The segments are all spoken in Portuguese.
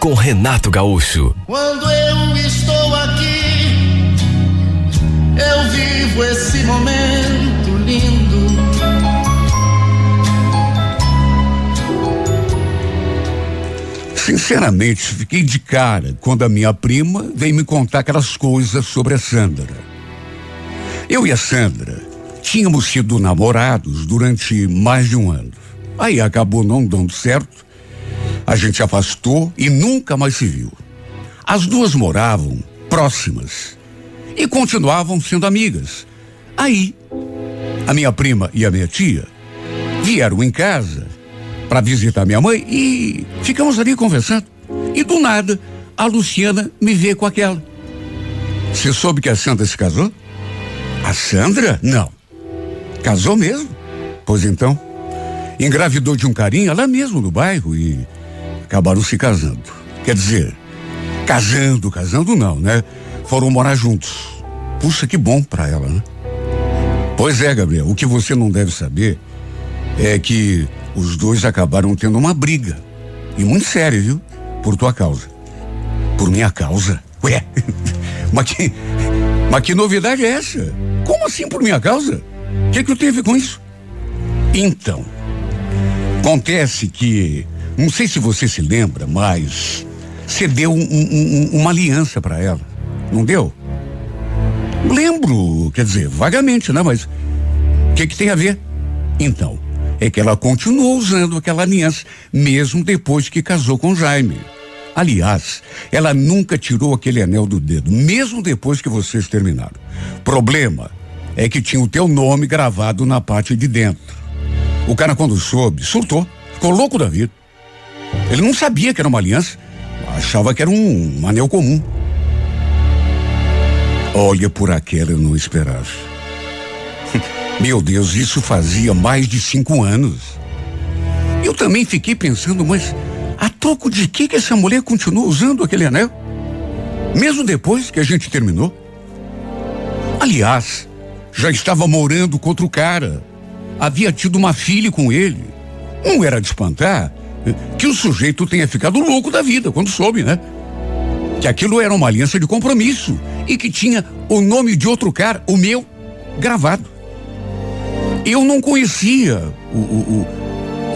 com Renato Gaúcho. Quando eu estou aqui, eu vivo esse momento lindo. Sinceramente, fiquei de cara quando a minha prima veio me contar aquelas coisas sobre a Sandra. Eu e a Sandra tínhamos sido namorados durante mais de um ano. Aí acabou não dando certo. A gente afastou e nunca mais se viu. As duas moravam próximas e continuavam sendo amigas. Aí, a minha prima e a minha tia vieram em casa para visitar minha mãe e ficamos ali conversando. E do nada, a Luciana me vê com aquela. Você soube que a Sandra se casou? A Sandra? Não. Casou mesmo? Pois então. Engravidou de um carinha lá mesmo no bairro e acabaram se casando. Quer dizer, casando, casando não, né? Foram morar juntos. Puxa, que bom pra ela, né? Pois é, Gabriel, o que você não deve saber é que os dois acabaram tendo uma briga. E muito séria, viu? Por tua causa. Por minha causa? Ué, mas que, mas que novidade é essa? Como assim por minha causa? O que, que eu tenho a ver com isso? Então, acontece que, não sei se você se lembra, mas você deu um, um, uma aliança para ela, não deu? Lembro, quer dizer, vagamente, né? Mas o que, que tem a ver? Então, é que ela continuou usando aquela aliança, mesmo depois que casou com Jaime. Aliás, ela nunca tirou aquele anel do dedo, mesmo depois que vocês terminaram. Problema é que tinha o teu nome gravado na parte de dentro. O cara, quando soube, surtou, ficou louco da vida. Ele não sabia que era uma aliança, achava que era um, um anel comum. Olha, por aquela eu não esperava. Meu Deus, isso fazia mais de cinco anos. Eu também fiquei pensando, mas a troco de que que essa mulher continua usando aquele anel? Mesmo depois que a gente terminou? Aliás, já estava morando com outro cara. Havia tido uma filha com ele. Não era de espantar que o sujeito tenha ficado louco da vida quando soube, né? Que aquilo era uma aliança de compromisso e que tinha o nome de outro cara, o meu, gravado. Eu não conhecia o, o,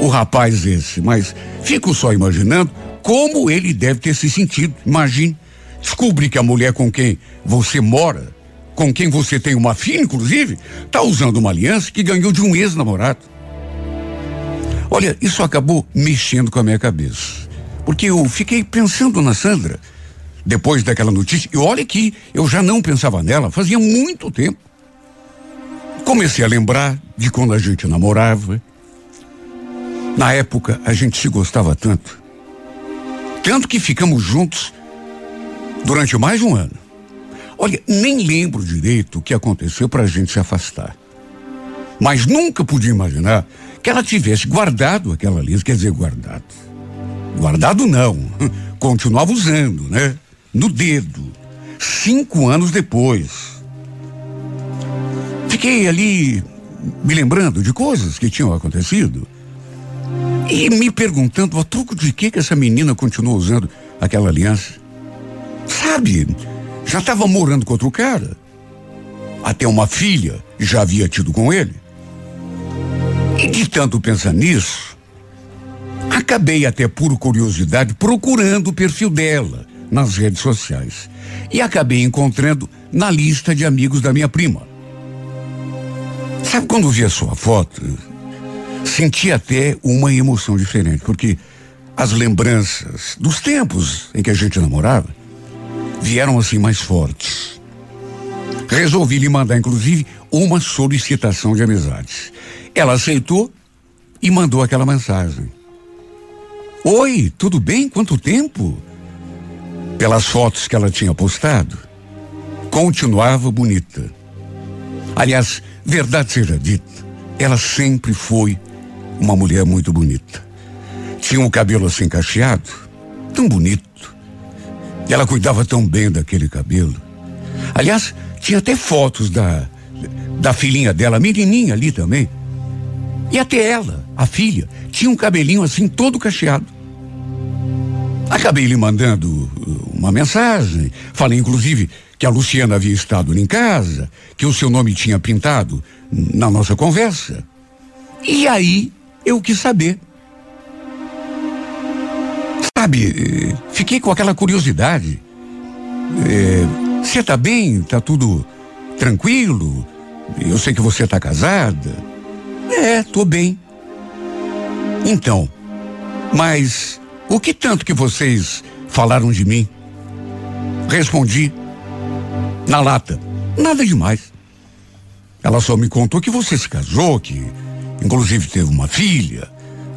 o, o rapaz esse, mas fico só imaginando como ele deve ter se sentido. Imagine, descobrir que a mulher com quem você mora, com quem você tem uma filha, inclusive, está usando uma aliança que ganhou de um ex-namorado. Olha, isso acabou mexendo com a minha cabeça. Porque eu fiquei pensando na Sandra depois daquela notícia. E olha que eu já não pensava nela fazia muito tempo. Comecei a lembrar de quando a gente namorava. Na época, a gente se gostava tanto. Tanto que ficamos juntos durante mais de um ano. Olha, nem lembro direito o que aconteceu para a gente se afastar. Mas nunca podia imaginar que ela tivesse guardado aquela aliança, quer dizer, guardado. Guardado não, continuava usando, né? No dedo. Cinco anos depois. Fiquei ali me lembrando de coisas que tinham acontecido e me perguntando a troco de que que essa menina continuou usando aquela aliança. Sabe, já estava morando com outro cara. Até uma filha já havia tido com ele. E de tanto pensar nisso, acabei até por curiosidade procurando o perfil dela nas redes sociais. E acabei encontrando na lista de amigos da minha prima. Sabe quando vi a sua foto? Senti até uma emoção diferente, porque as lembranças dos tempos em que a gente namorava vieram assim mais fortes. Resolvi lhe mandar, inclusive, uma solicitação de amizade. Ela aceitou e mandou aquela mensagem. Oi, tudo bem? Quanto tempo? Pelas fotos que ela tinha postado, continuava bonita. Aliás, verdade seja dita, ela sempre foi uma mulher muito bonita. Tinha um cabelo assim cacheado, tão bonito. Ela cuidava tão bem daquele cabelo. Aliás, tinha até fotos da, da filhinha dela, menininha ali também. E até ela, a filha, tinha um cabelinho assim todo cacheado. Acabei lhe mandando uh, uma mensagem. Falei, inclusive, que a Luciana havia estado em casa, que o seu nome tinha pintado na nossa conversa. E aí eu quis saber. Sabe, fiquei com aquela curiosidade. Você é, tá bem? Tá tudo tranquilo? Eu sei que você tá casada. É, tô bem. Então, mas o que tanto que vocês falaram de mim? Respondi na lata. Nada demais. Ela só me contou que você se casou, que inclusive teve uma filha.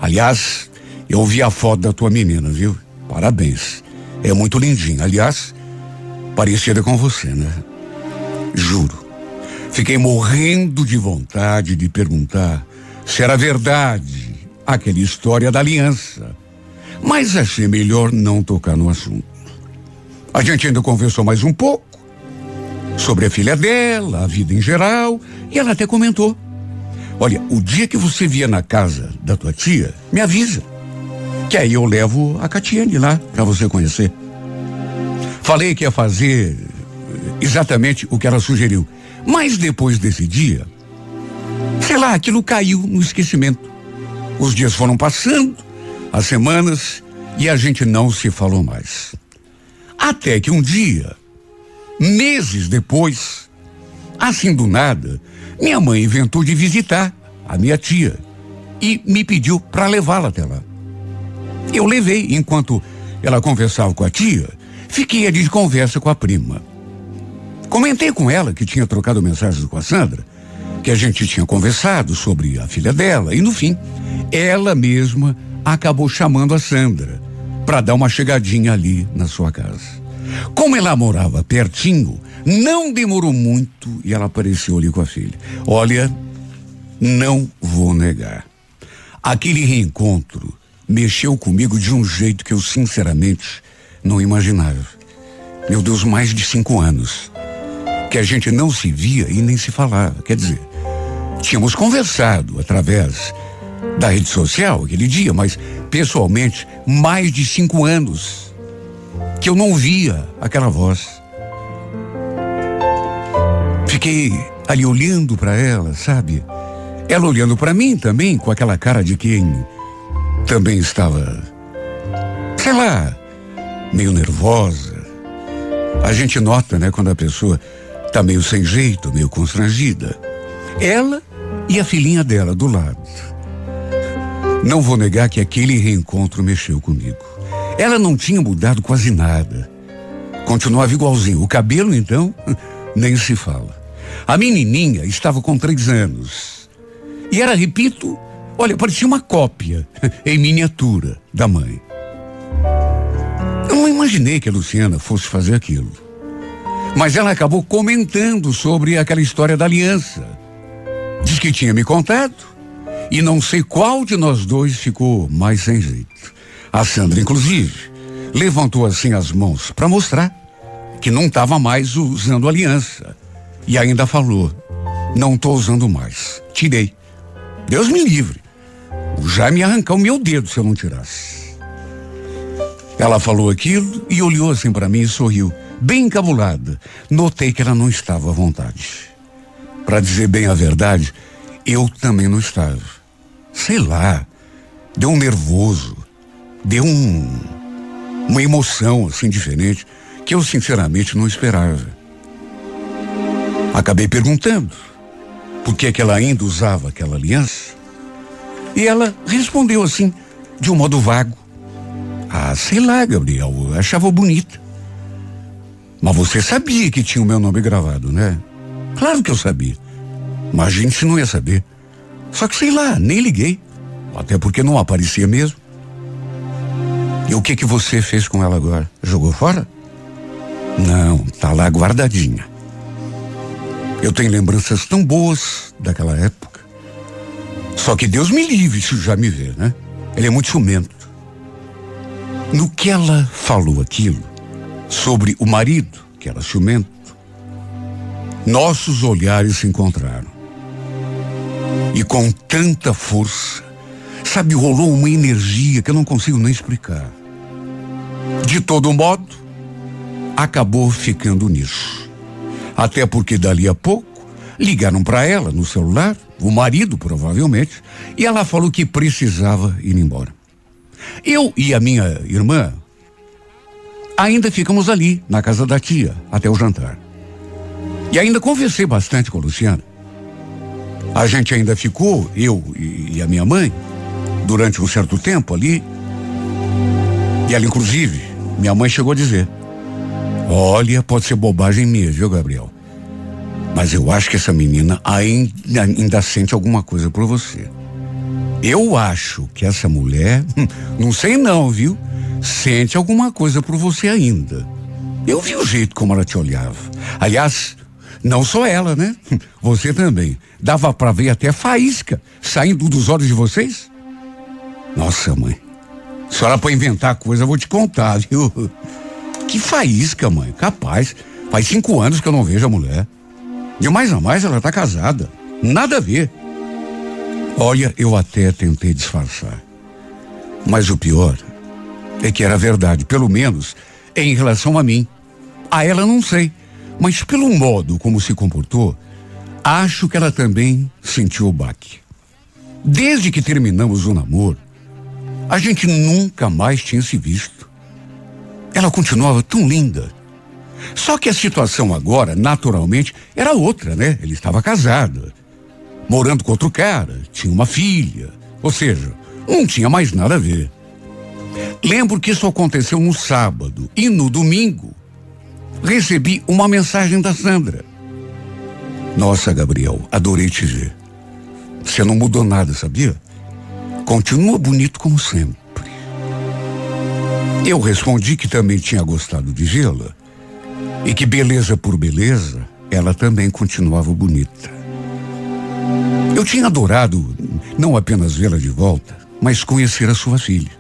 Aliás, eu vi a foto da tua menina, viu? Parabéns. É muito lindinha. Aliás, parecida com você, né? Juro. Fiquei morrendo de vontade de perguntar se era verdade aquela história da aliança. Mas achei melhor não tocar no assunto. A gente ainda conversou mais um pouco sobre a filha dela, a vida em geral, e ela até comentou. Olha, o dia que você vier na casa da tua tia, me avisa. Que aí eu levo a Catiane lá para você conhecer. Falei que ia fazer exatamente o que ela sugeriu. Mas depois desse dia, sei lá, aquilo caiu no esquecimento. Os dias foram passando, as semanas, e a gente não se falou mais. Até que um dia, meses depois, assim do nada, minha mãe inventou de visitar a minha tia e me pediu para levá-la até lá. Eu levei enquanto ela conversava com a tia, fiquei de conversa com a prima. Comentei com ela que tinha trocado mensagens com a Sandra, que a gente tinha conversado sobre a filha dela e no fim, ela mesma acabou chamando a Sandra para dar uma chegadinha ali na sua casa. Como ela morava pertinho, não demorou muito e ela apareceu ali com a filha. Olha, não vou negar. Aquele reencontro mexeu comigo de um jeito que eu sinceramente não imaginava. Meu Deus, mais de cinco anos que a gente não se via e nem se falava. Quer dizer, tínhamos conversado através da rede social aquele dia, mas pessoalmente, mais de cinco anos que eu não via aquela voz. Fiquei ali olhando para ela, sabe? Ela olhando para mim também, com aquela cara de quem também estava, sei lá, meio nervosa. A gente nota, né, quando a pessoa tá meio sem jeito, meio constrangida. Ela e a filhinha dela do lado. Não vou negar que aquele reencontro mexeu comigo. Ela não tinha mudado quase nada. Continuava igualzinho. O cabelo, então, nem se fala. A menininha estava com três anos. E era, repito, olha, parecia uma cópia, em miniatura, da mãe. Eu não imaginei que a Luciana fosse fazer aquilo. Mas ela acabou comentando sobre aquela história da aliança. Diz que tinha me contado. E não sei qual de nós dois ficou mais sem jeito. A Sandra, inclusive, levantou assim as mãos para mostrar que não estava mais usando aliança. E ainda falou: Não estou usando mais. Tirei. Deus me livre. Já me arrancar o meu dedo se eu não tirasse. Ela falou aquilo e olhou assim para mim e sorriu, bem encabulada. Notei que ela não estava à vontade. Para dizer bem a verdade, eu também não estava. Sei lá, deu um nervoso, deu um, uma emoção assim diferente que eu sinceramente não esperava. Acabei perguntando por que, que ela ainda usava aquela aliança. E ela respondeu assim, de um modo vago. Ah, sei lá, Gabriel, achava bonita. Mas você sabia que tinha o meu nome gravado, né? Claro que eu sabia. Mas a gente não ia saber. Só que sei lá, nem liguei. Até porque não aparecia mesmo. E o que que você fez com ela agora? Jogou fora? Não, tá lá guardadinha. Eu tenho lembranças tão boas daquela época. Só que Deus me livre se já me vê, né? Ele é muito ciumento. No que ela falou aquilo, sobre o marido, que era ciumento, nossos olhares se encontraram. E com tanta força, sabe, rolou uma energia que eu não consigo nem explicar. De todo modo, acabou ficando nisso. Até porque dali a pouco ligaram para ela no celular, o marido provavelmente, e ela falou que precisava ir embora. Eu e a minha irmã ainda ficamos ali, na casa da tia, até o jantar. E ainda conversei bastante com a Luciana. A gente ainda ficou, eu e, a minha mãe, durante um certo tempo ali. E ela, inclusive, minha mãe chegou a dizer: Olha, pode ser bobagem minha, viu, Gabriel? Mas eu acho que essa menina ainda, ainda sente alguma coisa por você. Eu acho que essa mulher, não sei não, viu? Sente alguma coisa por você ainda. Eu vi o jeito como ela te olhava. Aliás, não só ela, né? Você também. Dava para ver até faísca saindo dos olhos de vocês? Nossa, mãe. Se ela para inventar coisa, eu vou te contar, viu? Que faísca, mãe. Capaz. Faz cinco anos que eu não vejo a mulher. De mais a mais, ela tá casada. Nada a ver. Olha, eu até tentei disfarçar. Mas o pior é que era verdade, pelo menos em relação a mim. A ela não sei. Mas pelo modo como se comportou, acho que ela também sentiu o baque. Desde que terminamos o namoro, a gente nunca mais tinha se visto. Ela continuava tão linda. Só que a situação agora, naturalmente, era outra, né? Ele estava casado, morando com outro cara, tinha uma filha. Ou seja, não tinha mais nada a ver. Lembro que isso aconteceu no sábado e no domingo recebi uma mensagem da Sandra. Nossa, Gabriel, adorei te ver. Você não mudou nada, sabia? Continua bonito como sempre. Eu respondi que também tinha gostado de vê-la e que beleza por beleza, ela também continuava bonita. Eu tinha adorado não apenas vê-la de volta, mas conhecer a sua filha.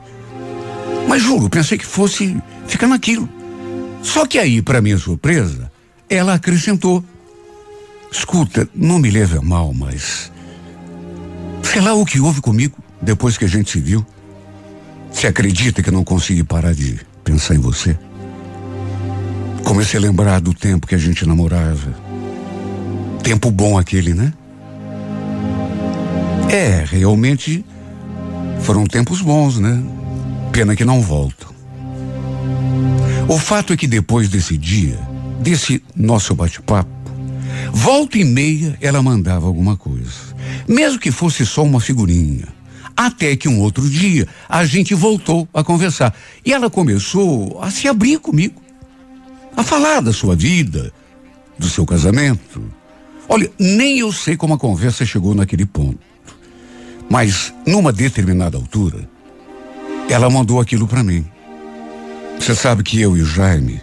Mas juro, pensei que fosse ficar naquilo. Só que aí, para minha surpresa, ela acrescentou: Escuta, não me leve a mal, mas. Sei lá o que houve comigo depois que a gente se viu. Você acredita que eu não consegui parar de pensar em você? Comecei a lembrar do tempo que a gente namorava. Tempo bom aquele, né? É, realmente foram tempos bons, né? Pena que não voltam. O fato é que depois desse dia, desse nosso bate-papo, volta e meia ela mandava alguma coisa. Mesmo que fosse só uma figurinha. Até que um outro dia a gente voltou a conversar. E ela começou a se abrir comigo. A falar da sua vida, do seu casamento. Olha, nem eu sei como a conversa chegou naquele ponto. Mas, numa determinada altura, ela mandou aquilo para mim. Você sabe que eu e o Jaime,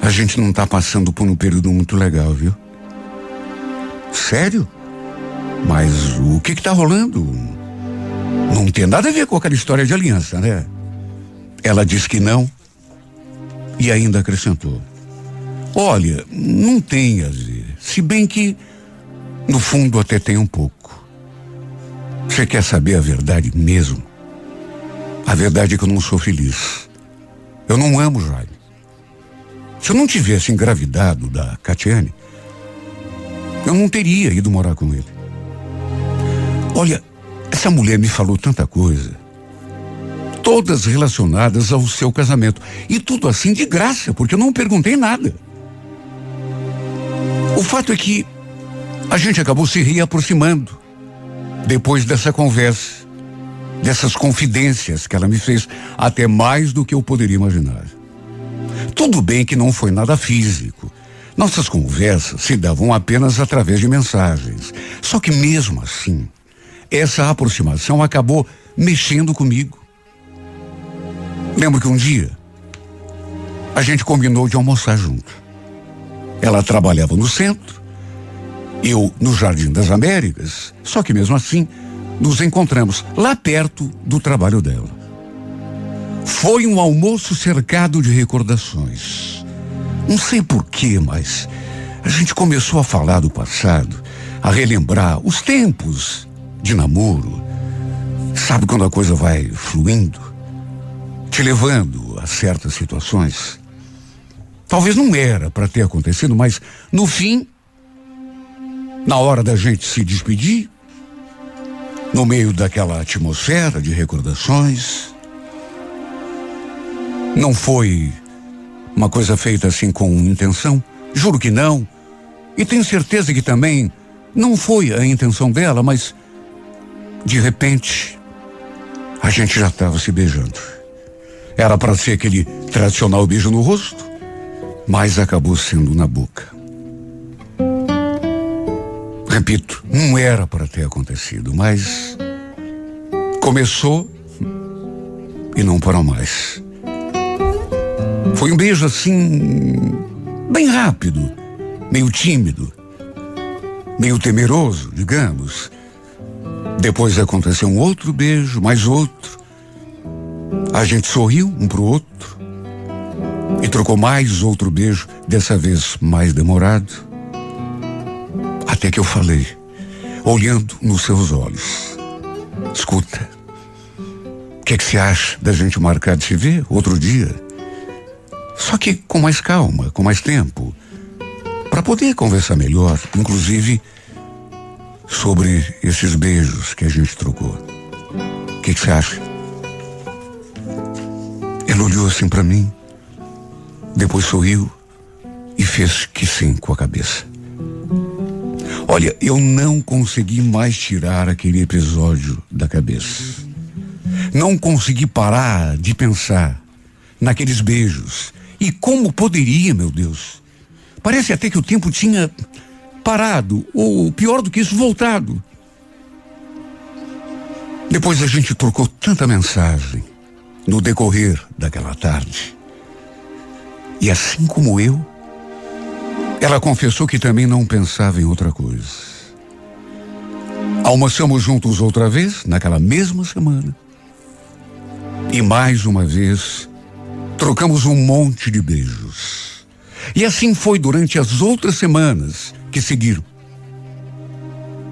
a gente não tá passando por um período muito legal, viu? Sério? Mas o que que tá rolando? Não tem nada a ver com aquela história de aliança, né? Ela disse que não e ainda acrescentou. Olha, não tem a ver. Se bem que, no fundo, até tem um pouco. Você quer saber a verdade mesmo? A verdade é que eu não sou feliz. Eu não amo Jaime. Se eu não tivesse engravidado da Catiane, eu não teria ido morar com ele. Olha, essa mulher me falou tanta coisa. Todas relacionadas ao seu casamento. E tudo assim de graça, porque eu não perguntei nada. O fato é que a gente acabou se reaproximando depois dessa conversa dessas confidências que ela me fez, até mais do que eu poderia imaginar. Tudo bem que não foi nada físico. Nossas conversas se davam apenas através de mensagens. Só que mesmo assim, essa aproximação acabou mexendo comigo. Lembro que um dia a gente combinou de almoçar junto. Ela trabalhava no centro Eu no Jardim das Américas, só que mesmo assim nos encontramos lá perto do trabalho dela. Foi um almoço cercado de recordações. Não sei porquê, mas a gente começou a falar do passado, a relembrar os tempos de namoro. Sabe quando a coisa vai fluindo, te levando a certas situações? Talvez não era para ter acontecido, mas no fim, na hora da gente se despedir, no meio daquela atmosfera de recordações, não foi uma coisa feita assim com intenção, juro que não. E tenho certeza que também não foi a intenção dela, mas de repente a gente já estava se beijando. Era para ser aquele tradicional beijo no rosto, mas acabou sendo na boca. Repito, não era para ter acontecido, mas começou e não parou mais. Foi um beijo assim, bem rápido, meio tímido, meio temeroso, digamos. Depois aconteceu um outro beijo, mais outro. A gente sorriu um pro outro e trocou mais outro beijo, dessa vez mais demorado. Até que eu falei, olhando nos seus olhos: Escuta, o que, é que você acha da gente marcar de se ver outro dia? Só que com mais calma, com mais tempo, para poder conversar melhor, inclusive sobre esses beijos que a gente trocou. O que, que você acha? Ele olhou assim para mim, depois sorriu e fez que sim com a cabeça. Olha, eu não consegui mais tirar aquele episódio da cabeça. Não consegui parar de pensar naqueles beijos. E como poderia, meu Deus? Parece até que o tempo tinha parado, ou pior do que isso, voltado. Depois a gente trocou tanta mensagem no decorrer daquela tarde. E assim como eu, ela confessou que também não pensava em outra coisa. Almoçamos juntos outra vez, naquela mesma semana. E mais uma vez, trocamos um monte de beijos. E assim foi durante as outras semanas que seguiram.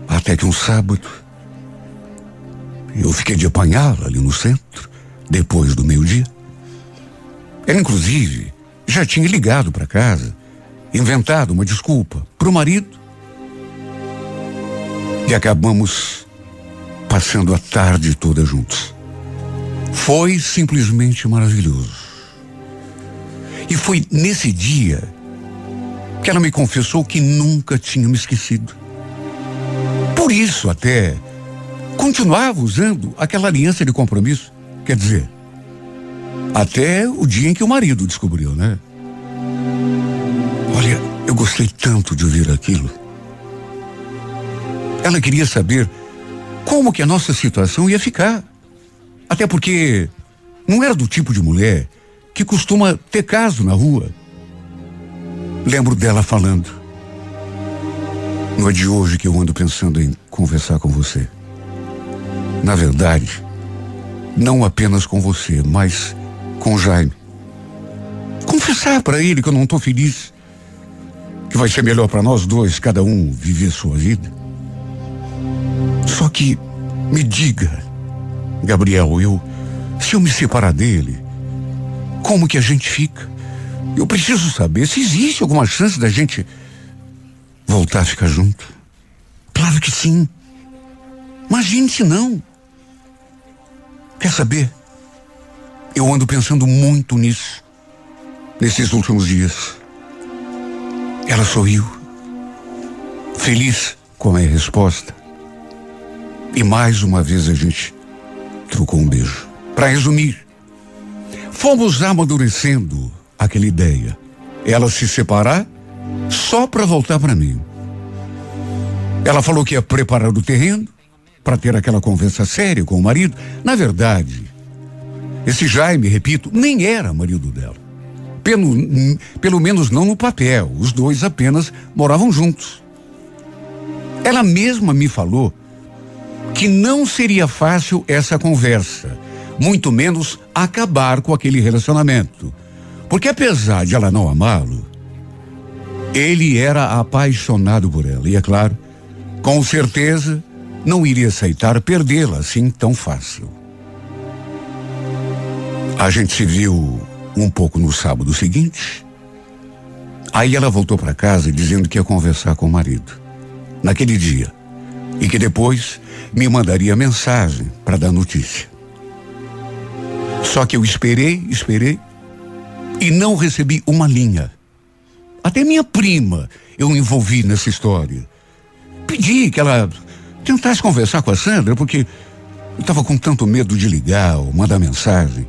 Até que um sábado, eu fiquei de apanhá-la ali no centro, depois do meio-dia. Ela, inclusive, já tinha ligado para casa, inventado uma desculpa para o marido. E acabamos passando a tarde toda juntos. Foi simplesmente maravilhoso. E foi nesse dia que ela me confessou que nunca tinha me esquecido. Por isso, até, continuava usando aquela aliança de compromisso. Quer dizer, até o dia em que o marido descobriu, né? Olha, eu gostei tanto de ouvir aquilo. Ela queria saber como que a nossa situação ia ficar. Até porque não era do tipo de mulher que costuma ter caso na rua. Lembro dela falando. Não é de hoje que eu ando pensando em conversar com você. Na verdade, não apenas com você, mas com Jaime. Confessar para ele que eu não estou feliz. Que vai ser melhor para nós dois, cada um viver sua vida. Só que me diga, Gabriel, eu se eu me separar dele, como que a gente fica? Eu preciso saber se existe alguma chance da gente voltar a ficar junto. Claro que sim. Imagine se não. Quer saber? Eu ando pensando muito nisso nesses últimos dias. Ela sorriu, feliz com a resposta. E mais uma vez a gente trocou um beijo. Para resumir, fomos amadurecendo aquela ideia. Ela se separar só para voltar para mim. Ela falou que ia preparar o terreno para ter aquela conversa séria com o marido. Na verdade, esse Jaime, repito, nem era marido dela. Pelo, pelo menos não no papel. Os dois apenas moravam juntos. Ela mesma me falou que não seria fácil essa conversa, muito menos acabar com aquele relacionamento. Porque apesar de ela não amá-lo, ele era apaixonado por ela. E é claro, com certeza, não iria aceitar perdê-la assim tão fácil. A gente se viu um pouco no sábado seguinte. Aí ela voltou para casa dizendo que ia conversar com o marido. Naquele dia. E que depois me mandaria mensagem para dar notícia. Só que eu esperei, esperei e não recebi uma linha. Até minha prima eu envolvi nessa história. Pedi que ela tentasse conversar com a Sandra, porque eu estava com tanto medo de ligar ou mandar mensagem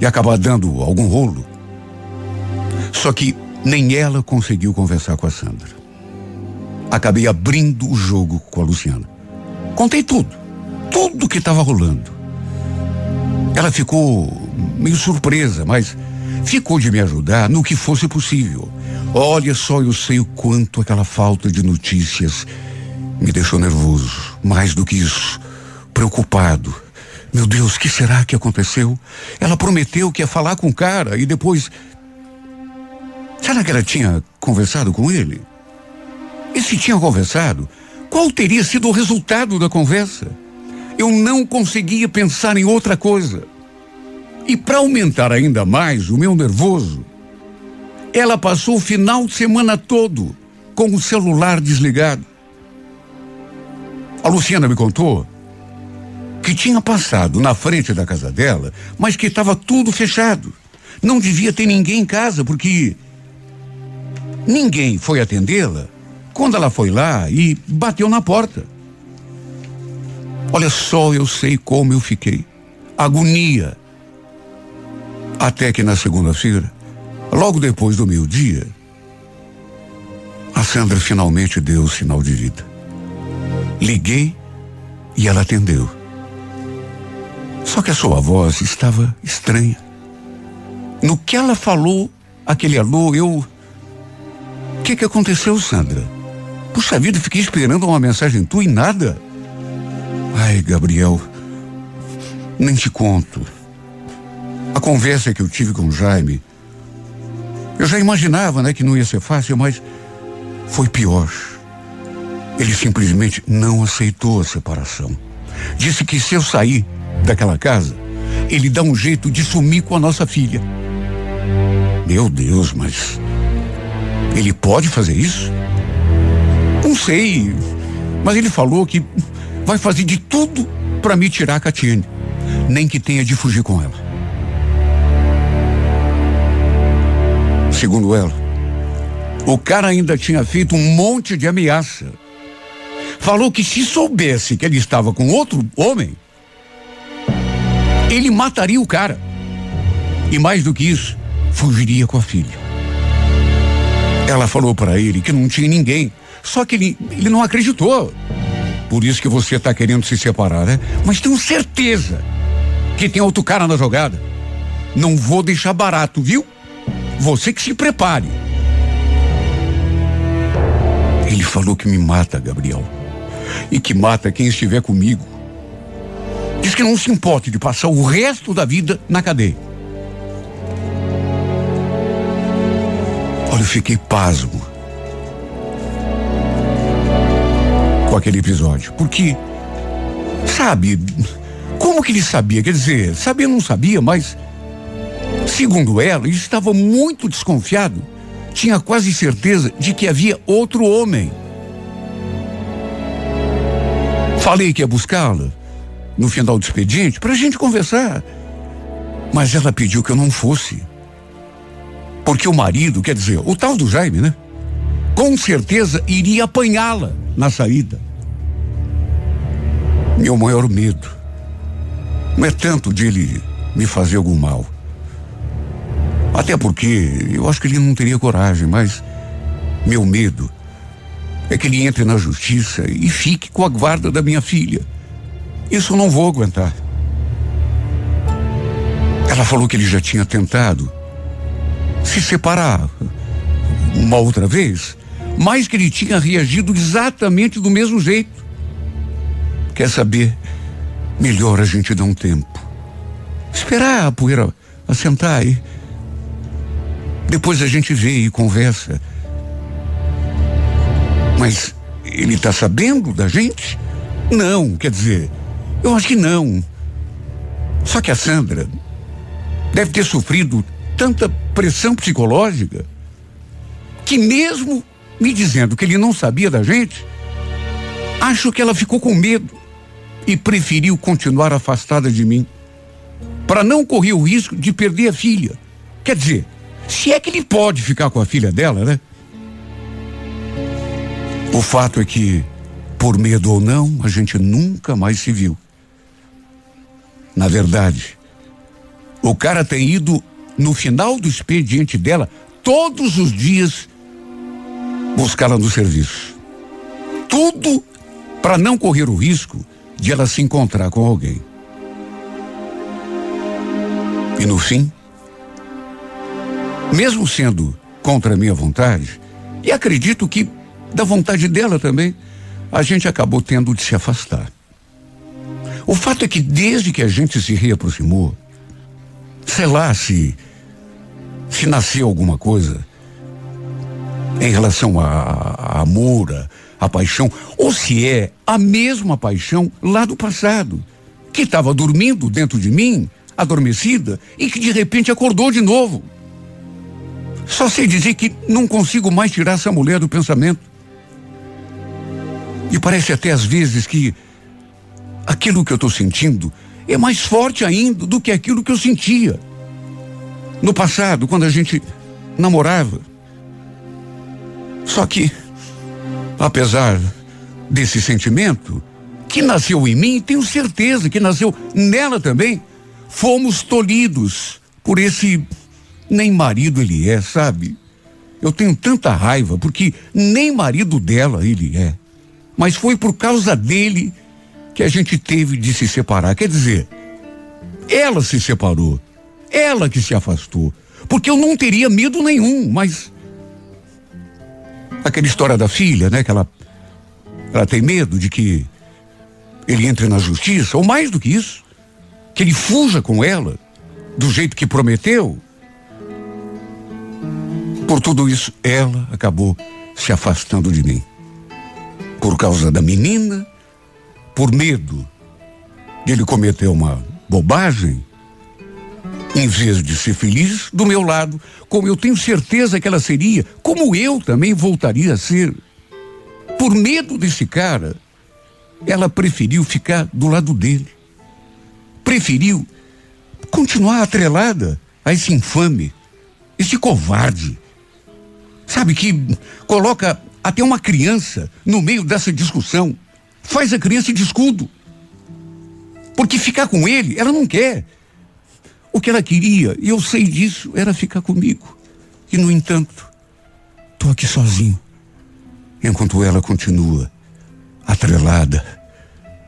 e acabar dando algum rolo. Só que nem ela conseguiu conversar com a Sandra. Acabei abrindo o jogo com a Luciana. Contei tudo, tudo que estava rolando. Ela ficou meio surpresa, mas ficou de me ajudar no que fosse possível. Olha só, eu sei o quanto aquela falta de notícias me deixou nervoso. Mais do que isso, preocupado. Meu Deus, que será que aconteceu? Ela prometeu que ia falar com o cara e depois. Será que ela tinha conversado com ele? E se tinha conversado, qual teria sido o resultado da conversa? Eu não conseguia pensar em outra coisa. E para aumentar ainda mais o meu nervoso, ela passou o final de semana todo com o celular desligado. A Luciana me contou que tinha passado na frente da casa dela, mas que estava tudo fechado. Não devia ter ninguém em casa, porque ninguém foi atendê-la quando ela foi lá e bateu na porta. Olha só, eu sei como eu fiquei. Agonia. Até que na segunda-feira, logo depois do meio-dia, a Sandra finalmente deu o sinal de vida. Liguei e ela atendeu. Só que a sua voz estava estranha. No que ela falou, aquele alô, eu. O que que aconteceu, Sandra? Puxa vida, fiquei esperando uma mensagem tua e nada. Ai, Gabriel, nem te conto. A conversa que eu tive com o Jaime, eu já imaginava, né, que não ia ser fácil, mas foi pior. Ele simplesmente não aceitou a separação. Disse que se eu sair daquela casa, ele dá um jeito de sumir com a nossa filha. Meu Deus, mas ele pode fazer isso? Não sei, mas ele falou que vai fazer de tudo para me tirar a Catiane, nem que tenha de fugir com ela. Segundo ela, o cara ainda tinha feito um monte de ameaça. Falou que se soubesse que ele estava com outro homem, ele mataria o cara. E mais do que isso, fugiria com a filha. Ela falou para ele que não tinha ninguém, só que ele, ele não acreditou. Por isso que você está querendo se separar, né? Mas tenho certeza que tem outro cara na jogada. Não vou deixar barato, viu? Você que se prepare. Ele falou que me mata, Gabriel. E que mata quem estiver comigo. Diz que não se importe de passar o resto da vida na cadeia. Olha, eu fiquei pasmo com aquele episódio. Porque, sabe, como que ele sabia? Quer dizer, sabia não sabia, mas, segundo ela, ele estava muito desconfiado. Tinha quase certeza de que havia outro homem. Falei que ia buscá-la no final do expediente para a gente conversar. Mas ela pediu que eu não fosse. Porque o marido, quer dizer, o tal do Jaime, né? Com certeza iria apanhá-la na saída. Meu maior medo não é tanto de ele me fazer algum mal. Até porque eu acho que ele não teria coragem, mas meu medo é que ele entre na justiça e fique com a guarda da minha filha. Isso eu não vou aguentar. Ela falou que ele já tinha tentado se separar uma outra vez, mais que ele tinha reagido exatamente do mesmo jeito. Quer saber? Melhor a gente dar um tempo. Esperar a poeira assentar e depois a gente vê e conversa. Mas ele está sabendo da gente? Não, quer dizer, eu acho que não. Só que a Sandra deve ter sofrido tanta pressão psicológica que mesmo me dizendo que ele não sabia da gente, acho que ela ficou com medo e preferiu continuar afastada de mim para não correr o risco de perder a filha. Quer dizer, se é que ele pode ficar com a filha dela, né? O fato é que, por medo ou não, a gente nunca mais se viu. Na verdade, o cara tem ido no final do expediente dela todos os dias buscá-la no serviço. Tudo para não correr o risco de ela se encontrar com alguém. E no fim, mesmo sendo contra a minha vontade, e acredito que da vontade dela também, a gente acabou tendo de se afastar. O fato é que desde que a gente se reaproximou, sei lá se se nasceu alguma coisa em relação a, a amor, a, a paixão, ou se é a mesma paixão lá do passado, que estava dormindo dentro de mim, adormecida, e que de repente acordou de novo. Só sei dizer que não consigo mais tirar essa mulher do pensamento. E parece até às vezes que aquilo que eu estou sentindo é mais forte ainda do que aquilo que eu sentia. No passado, quando a gente namorava. Só que, apesar desse sentimento, que nasceu em mim, tenho certeza que nasceu nela também, fomos tolhidos por esse nem marido ele é, sabe? Eu tenho tanta raiva porque nem marido dela ele é. Mas foi por causa dele que a gente teve de se separar. Quer dizer, ela se separou, ela que se afastou. Porque eu não teria medo nenhum, mas. Aquela história da filha, né? Que ela, ela tem medo de que ele entre na justiça, ou mais do que isso, que ele fuja com ela, do jeito que prometeu. Por tudo isso, ela acabou se afastando de mim. Por causa da menina, por medo de ele cometer uma bobagem, em vez de ser feliz do meu lado, como eu tenho certeza que ela seria, como eu também voltaria a ser. Por medo desse cara, ela preferiu ficar do lado dele. Preferiu continuar atrelada a esse infame, esse covarde, Sabe que coloca até uma criança no meio dessa discussão, faz a criança de escudo. Porque ficar com ele, ela não quer. O que ela queria, e eu sei disso, era ficar comigo. E, no entanto, estou aqui sozinho. Enquanto ela continua atrelada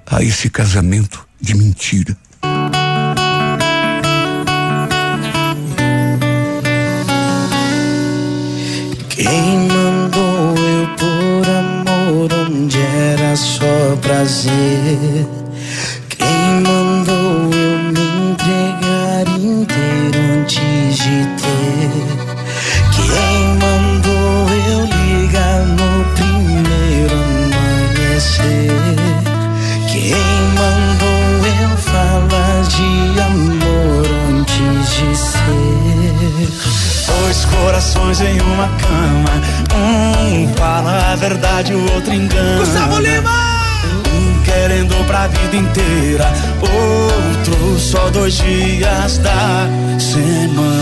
a esse casamento de mentira. Quem só prazer? Quem mandou eu me entregar inteiro antes de ter? Vida inteira, outro só dois dias da semana.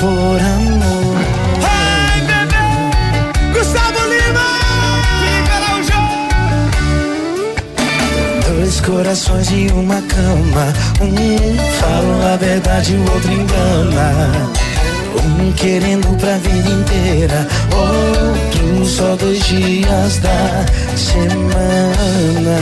Por amor. Ai, bebê! Gustavo Lima! Dois corações e uma cama. Um fala a verdade, o outro engana. Um querendo pra vida inteira, outro só dois dias da semana.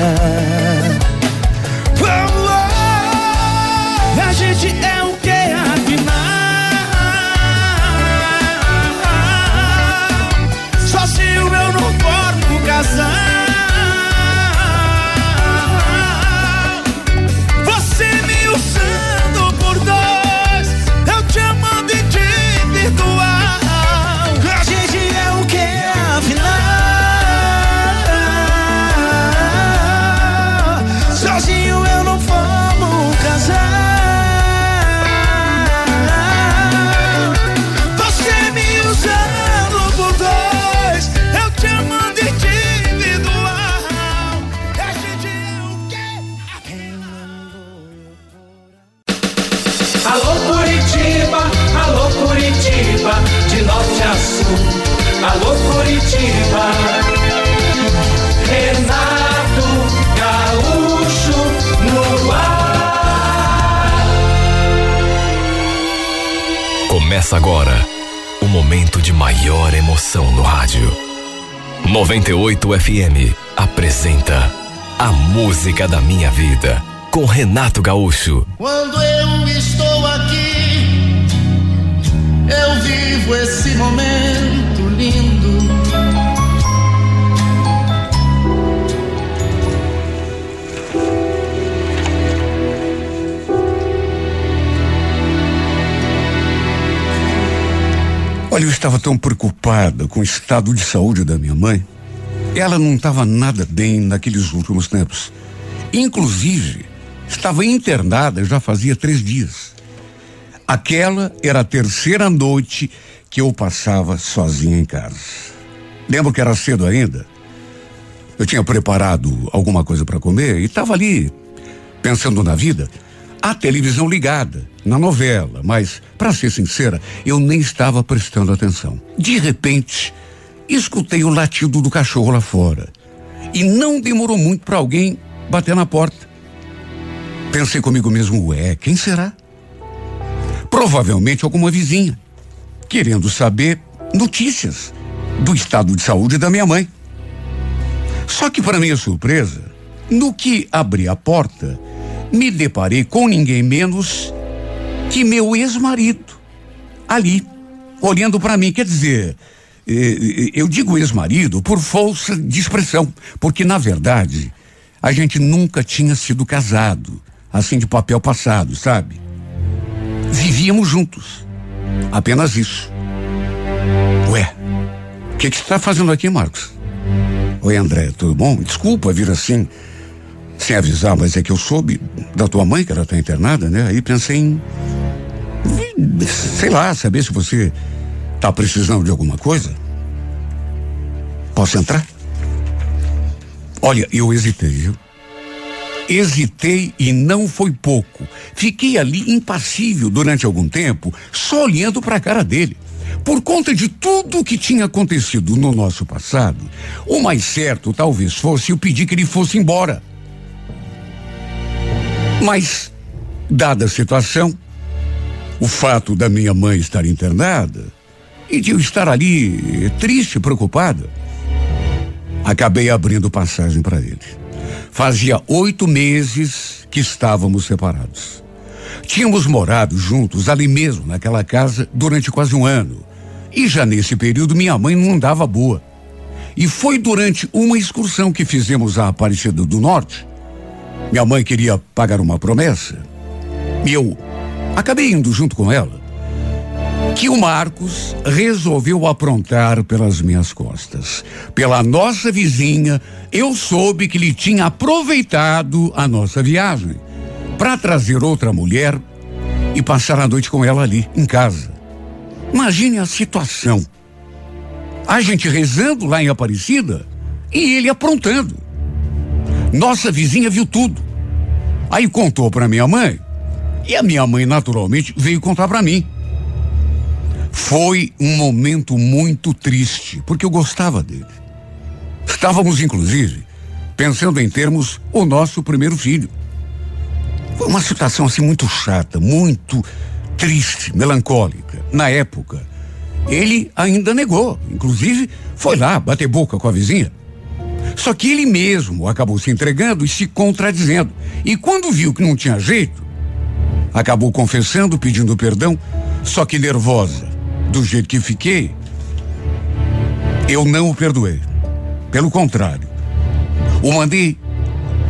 98 FM apresenta A Música da Minha Vida com Renato Gaúcho. Quando eu estou aqui, eu vivo esse momento Olha, eu estava tão preocupada com o estado de saúde da minha mãe. Ela não estava nada bem naqueles últimos tempos. Inclusive, estava internada já fazia três dias. Aquela era a terceira noite que eu passava sozinho em casa. Lembro que era cedo ainda. Eu tinha preparado alguma coisa para comer e estava ali pensando na vida. A televisão ligada, na novela, mas, para ser sincera, eu nem estava prestando atenção. De repente, escutei o latido do cachorro lá fora. E não demorou muito para alguém bater na porta. Pensei comigo mesmo, ué, quem será? Provavelmente alguma vizinha querendo saber notícias do estado de saúde da minha mãe. Só que, para minha surpresa, no que abri a porta, me deparei com ninguém menos que meu ex-marido, ali, olhando para mim. Quer dizer, eh, eh, eu digo ex-marido por força de expressão, porque, na verdade, a gente nunca tinha sido casado, assim de papel passado, sabe? Vivíamos juntos. Apenas isso. Ué, o que, que você está fazendo aqui, Marcos? Oi, André, tudo bom? Desculpa vir assim, sem avisar, mas é que eu soube da tua mãe que ela está internada, né? Aí pensei em. Sei lá, saber se você está precisando de alguma coisa. Posso entrar? Olha, eu hesitei, viu? Hesitei e não foi pouco. Fiquei ali impassível durante algum tempo, só olhando para a cara dele. Por conta de tudo o que tinha acontecido no nosso passado, o mais certo talvez fosse eu pedir que ele fosse embora. Mas, dada a situação, o fato da minha mãe estar internada e de eu estar ali triste, preocupada, acabei abrindo passagem para ele. Fazia oito meses que estávamos separados. Tínhamos morado juntos ali mesmo, naquela casa, durante quase um ano. E já nesse período minha mãe não dava boa. E foi durante uma excursão que fizemos a Aparecida do Norte. Minha mãe queria pagar uma promessa. E eu acabei indo junto com ela. Que o Marcos resolveu aprontar pelas minhas costas. Pela nossa vizinha, eu soube que ele tinha aproveitado a nossa viagem para trazer outra mulher e passar a noite com ela ali, em casa. Imagine a situação. A gente rezando lá em Aparecida e ele aprontando. Nossa vizinha viu tudo. Aí contou para minha mãe e a minha mãe naturalmente veio contar para mim. Foi um momento muito triste, porque eu gostava dele. Estávamos, inclusive, pensando em termos o nosso primeiro filho. Foi uma situação assim muito chata, muito triste, melancólica. Na época, ele ainda negou, inclusive foi lá bater boca com a vizinha. Só que ele mesmo acabou se entregando e se contradizendo. E quando viu que não tinha jeito, acabou confessando, pedindo perdão, só que nervosa, do jeito que fiquei, eu não o perdoei. Pelo contrário, o mandei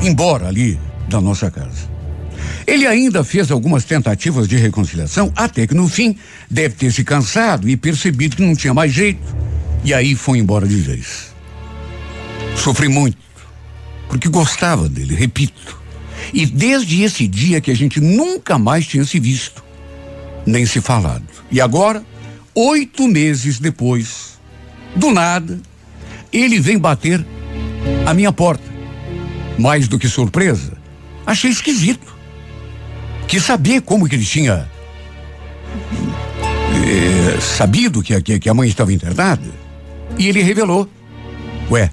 embora ali da nossa casa. Ele ainda fez algumas tentativas de reconciliação, até que no fim deve ter se cansado e percebido que não tinha mais jeito. E aí foi embora de vez. Sofri muito, porque gostava dele, repito. E desde esse dia que a gente nunca mais tinha se visto, nem se falado. E agora, oito meses depois, do nada, ele vem bater a minha porta. Mais do que surpresa, achei esquisito. Quis saber como que ele tinha é, sabido que, que, que a mãe estava internada. E ele revelou. Ué,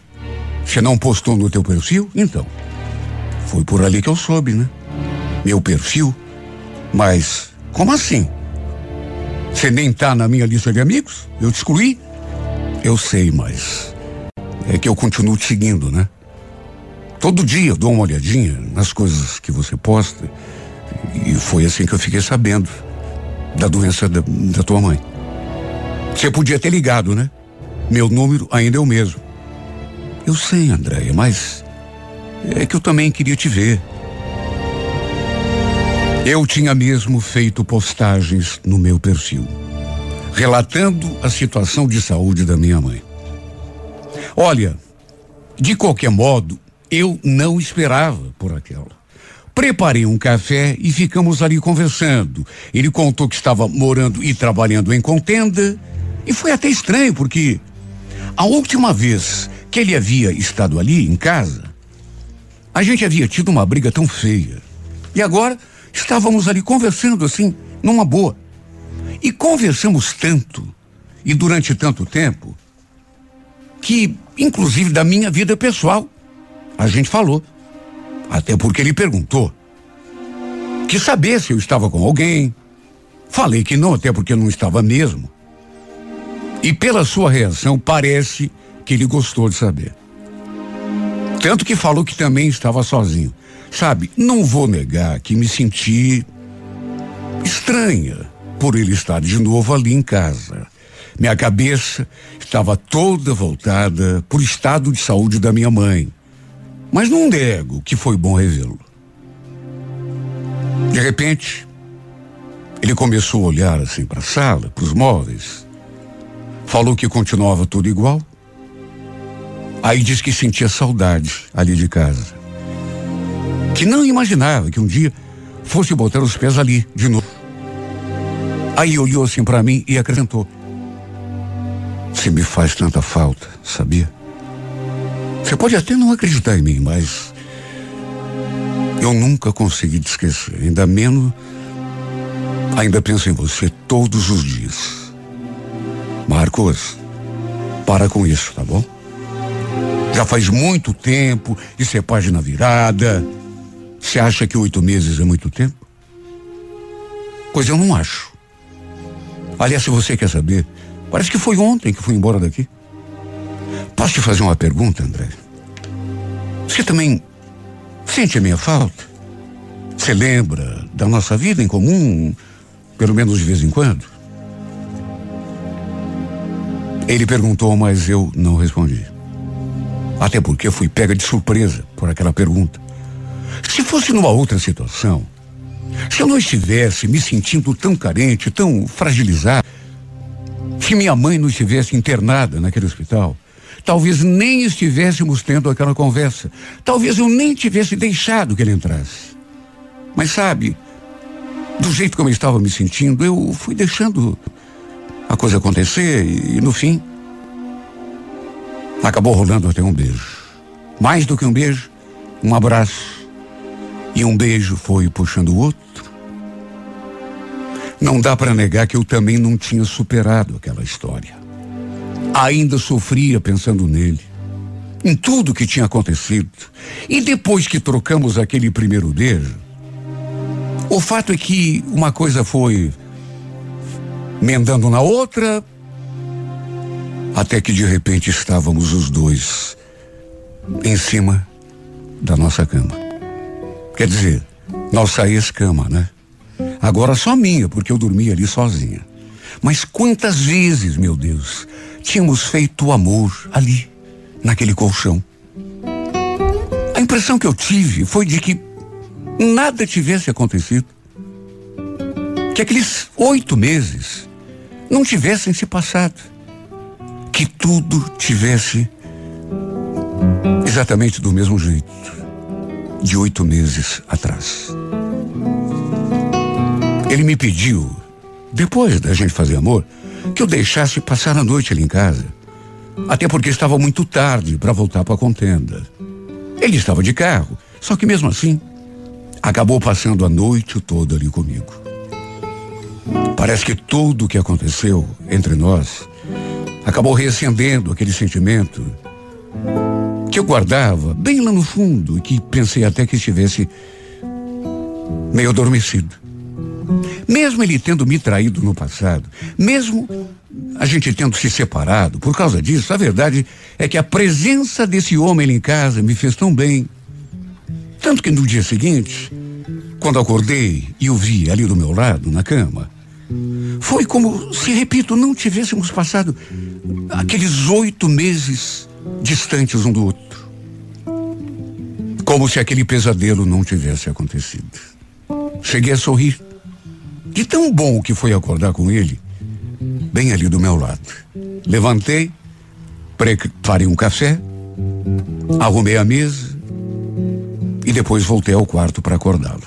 você não postou no teu perfil? Então. Foi por ali que eu soube, né? Meu perfil? Mas, como assim? Você nem tá na minha lista de amigos? Eu te excluí? Eu sei, mas. É que eu continuo te seguindo, né? Todo dia eu dou uma olhadinha nas coisas que você posta. E foi assim que eu fiquei sabendo da doença da, da tua mãe. Você podia ter ligado, né? Meu número ainda é o mesmo. Eu sei, Andréia, mas é que eu também queria te ver. Eu tinha mesmo feito postagens no meu perfil, relatando a situação de saúde da minha mãe. Olha, de qualquer modo, eu não esperava por aquela. Preparei um café e ficamos ali conversando. Ele contou que estava morando e trabalhando em contenda. E foi até estranho, porque a última vez que ele havia estado ali em casa, a gente havia tido uma briga tão feia. E agora estávamos ali conversando assim, numa boa. E conversamos tanto, e durante tanto tempo, que, inclusive da minha vida pessoal, a gente falou. Até porque ele perguntou. Quis saber se eu estava com alguém. Falei que não, até porque não estava mesmo. E pela sua reação, parece que ele gostou de saber. Tanto que falou que também estava sozinho. Sabe, não vou negar que me senti estranha por ele estar de novo ali em casa. Minha cabeça estava toda voltada por estado de saúde da minha mãe. Mas não nego que foi bom revê-lo. De repente, ele começou a olhar assim para a sala, para os móveis. Falou que continuava tudo igual. Aí disse que sentia saudade ali de casa. Que não imaginava que um dia fosse botar os pés ali de novo. Aí olhou assim para mim e acrescentou: Você me faz tanta falta, sabia? Você pode até não acreditar em mim, mas eu nunca consegui te esquecer, ainda menos ainda penso em você todos os dias. Marcos, para com isso, tá bom? Já faz muito tempo, isso é página virada. Você acha que oito meses é muito tempo? Pois eu não acho. Aliás, se você quer saber, parece que foi ontem que fui embora daqui. Posso te fazer uma pergunta, André? Você também sente a minha falta? Você lembra da nossa vida em comum, pelo menos de vez em quando? Ele perguntou, mas eu não respondi. Até porque fui pega de surpresa por aquela pergunta. Se fosse numa outra situação, se eu não estivesse me sentindo tão carente, tão fragilizado, se minha mãe não estivesse internada naquele hospital, talvez nem estivéssemos tendo aquela conversa. Talvez eu nem tivesse deixado que ele entrasse. Mas sabe, do jeito como eu estava me sentindo, eu fui deixando a coisa acontecer e, e no fim Acabou rolando até um beijo. Mais do que um beijo, um abraço. E um beijo foi puxando o outro. Não dá para negar que eu também não tinha superado aquela história. Ainda sofria pensando nele, em tudo que tinha acontecido. E depois que trocamos aquele primeiro beijo, o fato é que uma coisa foi mendando na outra, até que de repente estávamos os dois em cima da nossa cama. Quer dizer, nossa ex-cama, né? Agora só minha, porque eu dormia ali sozinha. Mas quantas vezes, meu Deus, tínhamos feito amor ali, naquele colchão. A impressão que eu tive foi de que nada tivesse acontecido. Que aqueles oito meses não tivessem se passado. Que tudo tivesse exatamente do mesmo jeito de oito meses atrás. Ele me pediu, depois da gente fazer amor, que eu deixasse passar a noite ali em casa. Até porque estava muito tarde para voltar para a contenda. Ele estava de carro, só que mesmo assim, acabou passando a noite toda ali comigo. Parece que tudo o que aconteceu entre nós acabou reacendendo aquele sentimento que eu guardava bem lá no fundo e que pensei até que estivesse meio adormecido. Mesmo ele tendo me traído no passado, mesmo a gente tendo se separado por causa disso, a verdade é que a presença desse homem ali em casa me fez tão bem. Tanto que no dia seguinte, quando acordei e o vi ali do meu lado, na cama, foi como se, repito, não tivéssemos passado aqueles oito meses distantes um do outro. Como se aquele pesadelo não tivesse acontecido. Cheguei a sorrir. De tão bom que foi acordar com ele, bem ali do meu lado. Levantei, preparei um café, arrumei a mesa e depois voltei ao quarto para acordá-lo.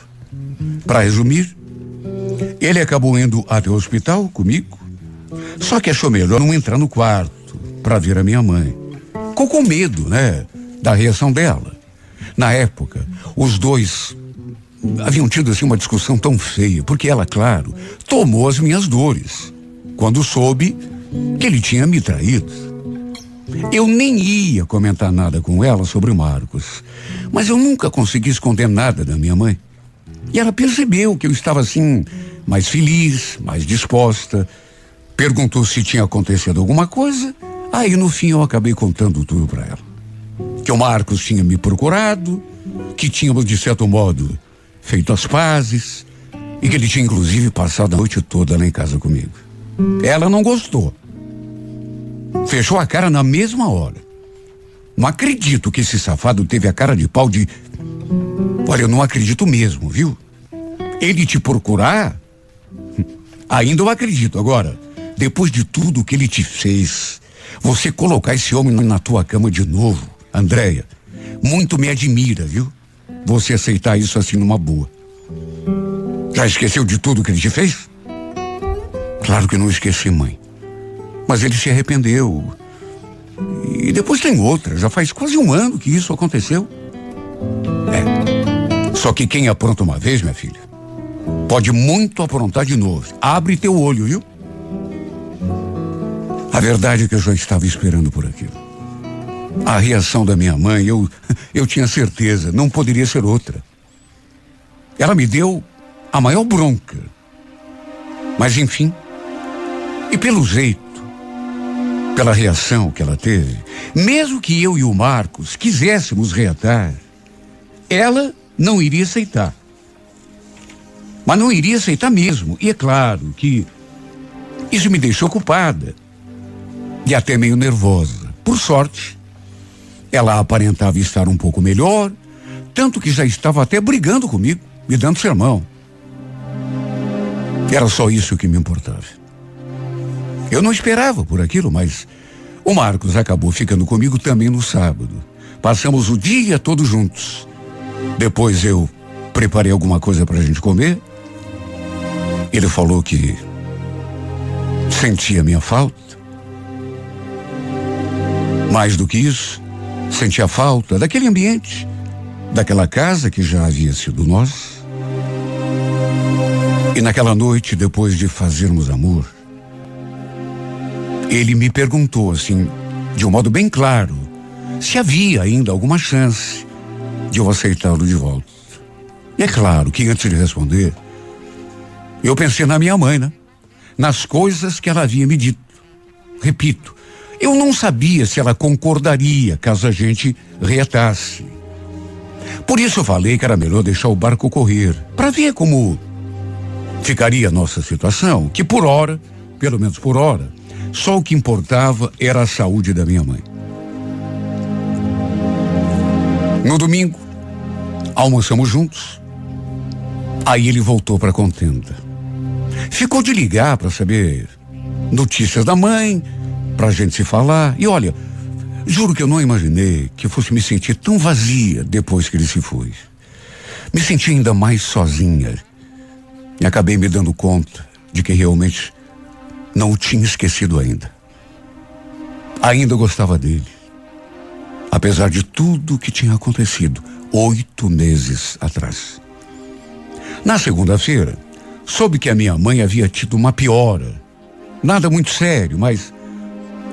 Para resumir, ele acabou indo até o hospital comigo, só que achou melhor não entrar no quarto para ver a minha mãe. Ficou com medo, né? Da reação dela. Na época, os dois haviam tido assim uma discussão tão feia, porque ela, claro, tomou as minhas dores quando soube que ele tinha me traído. Eu nem ia comentar nada com ela sobre o Marcos, mas eu nunca consegui esconder nada da minha mãe. E ela percebeu que eu estava assim, mais feliz, mais disposta. Perguntou se tinha acontecido alguma coisa. Aí no fim eu acabei contando tudo para ela. Que o Marcos tinha me procurado, que tínhamos de certo modo feito as pazes e que ele tinha inclusive passado a noite toda lá em casa comigo. Ela não gostou. Fechou a cara na mesma hora. Não acredito que esse safado teve a cara de pau de. Olha, eu não acredito mesmo, viu? Ele te procurar? Ainda eu acredito. Agora, depois de tudo que ele te fez, você colocar esse homem na tua cama de novo, Andréia, muito me admira, viu? Você aceitar isso assim numa boa. Já esqueceu de tudo que ele te fez? Claro que não esqueci, mãe. Mas ele se arrependeu. E depois tem outra. Já faz quase um ano que isso aconteceu. É. Só que quem apronta uma vez, minha filha, pode muito aprontar de novo. Abre teu olho, viu? A verdade é que eu já estava esperando por aquilo. A reação da minha mãe, eu, eu tinha certeza, não poderia ser outra. Ela me deu a maior bronca. Mas enfim, e pelo jeito, pela reação que ela teve, mesmo que eu e o Marcos quiséssemos reatar, ela não iria aceitar. Mas não iria aceitar mesmo. E é claro que isso me deixou culpada e até meio nervosa. Por sorte, ela aparentava estar um pouco melhor, tanto que já estava até brigando comigo, me dando sermão. Era só isso que me importava. Eu não esperava por aquilo, mas o Marcos acabou ficando comigo também no sábado. Passamos o dia todo juntos. Depois eu preparei alguma coisa para a gente comer. Ele falou que sentia minha falta. Mais do que isso, sentia falta daquele ambiente, daquela casa que já havia sido nossa. E naquela noite, depois de fazermos amor, ele me perguntou assim, de um modo bem claro, se havia ainda alguma chance de eu aceitá-lo de volta. E é claro que antes de responder, eu pensei na minha mãe, né? Nas coisas que ela havia me dito. Repito, eu não sabia se ela concordaria caso a gente reatasse. Por isso eu falei que era melhor deixar o barco correr, para ver como ficaria a nossa situação, que por hora, pelo menos por hora, só o que importava era a saúde da minha mãe. No domingo, almoçamos juntos. Aí ele voltou para contenda. Ficou de ligar para saber notícias da mãe, para a gente se falar. E olha, juro que eu não imaginei que fosse me sentir tão vazia depois que ele se foi. Me senti ainda mais sozinha. E acabei me dando conta de que realmente não o tinha esquecido ainda. Ainda gostava dele. Apesar de tudo o que tinha acontecido oito meses atrás. Na segunda-feira, soube que a minha mãe havia tido uma piora. Nada muito sério, mas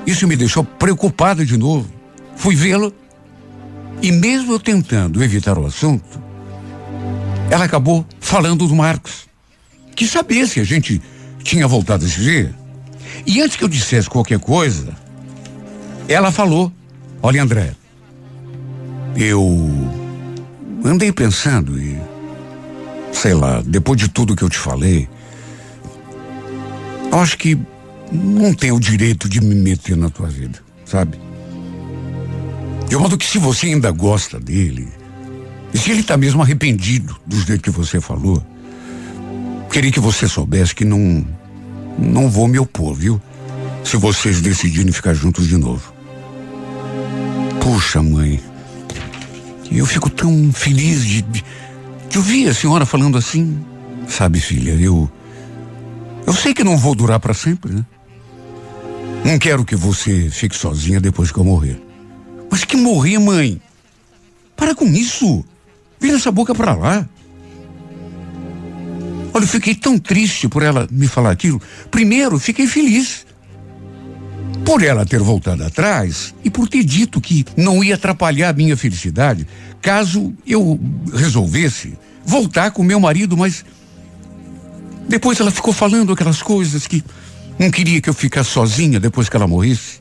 isso me deixou preocupada de novo. Fui vê-la e, mesmo eu tentando evitar o assunto, ela acabou falando do Marcos. Que sabia se a gente tinha voltado a se ver. E antes que eu dissesse qualquer coisa, ela falou: Olha, André, eu andei pensando e, sei lá, depois de tudo que eu te falei, eu acho que não tenho o direito de me meter na tua vida, sabe? De modo que se você ainda gosta dele, e se ele está mesmo arrependido do jeito que você falou, queria que você soubesse que não não vou me opor, viu? Se vocês decidirem ficar juntos de novo. Puxa, mãe. Eu fico tão feliz de, de ouvir a senhora falando assim. Sabe, filha, eu. Eu sei que não vou durar para sempre, né? Não quero que você fique sozinha depois que eu morrer. Mas que morrer, mãe? Para com isso. Vira essa boca para lá. Olha, eu fiquei tão triste por ela me falar aquilo. Primeiro, fiquei feliz. Por ela ter voltado atrás e por ter dito que não ia atrapalhar a minha felicidade caso eu resolvesse voltar com meu marido, mas depois ela ficou falando aquelas coisas que não queria que eu ficasse sozinha depois que ela morresse.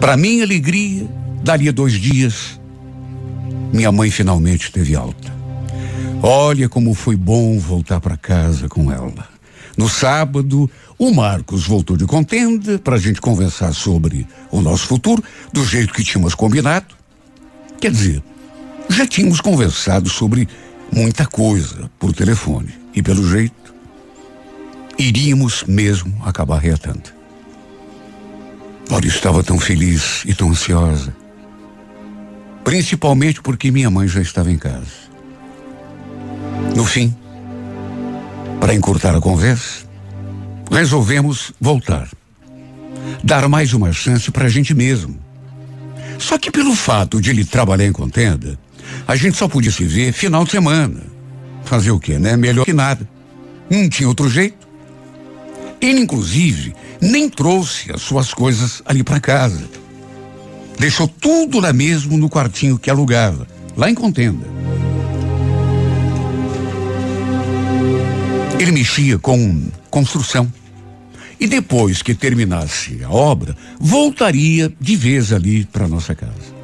Para minha alegria, daria dois dias, minha mãe finalmente teve alta. Olha como foi bom voltar para casa com ela. No sábado, o Marcos voltou de contenda para a gente conversar sobre o nosso futuro, do jeito que tínhamos combinado. Quer dizer, já tínhamos conversado sobre muita coisa por telefone. E pelo jeito, iríamos mesmo acabar reatando. Olha, estava tão feliz e tão ansiosa. Principalmente porque minha mãe já estava em casa. No fim, para encurtar a conversa, resolvemos voltar. Dar mais uma chance para a gente mesmo. Só que pelo fato de ele trabalhar em contenda, a gente só podia se ver final de semana. Fazer o quê, né? Melhor que nada. Não tinha outro jeito. Ele, inclusive, nem trouxe as suas coisas ali para casa. Deixou tudo lá mesmo no quartinho que alugava, lá em contenda. Ele mexia com construção. E depois que terminasse a obra, voltaria de vez ali para nossa casa.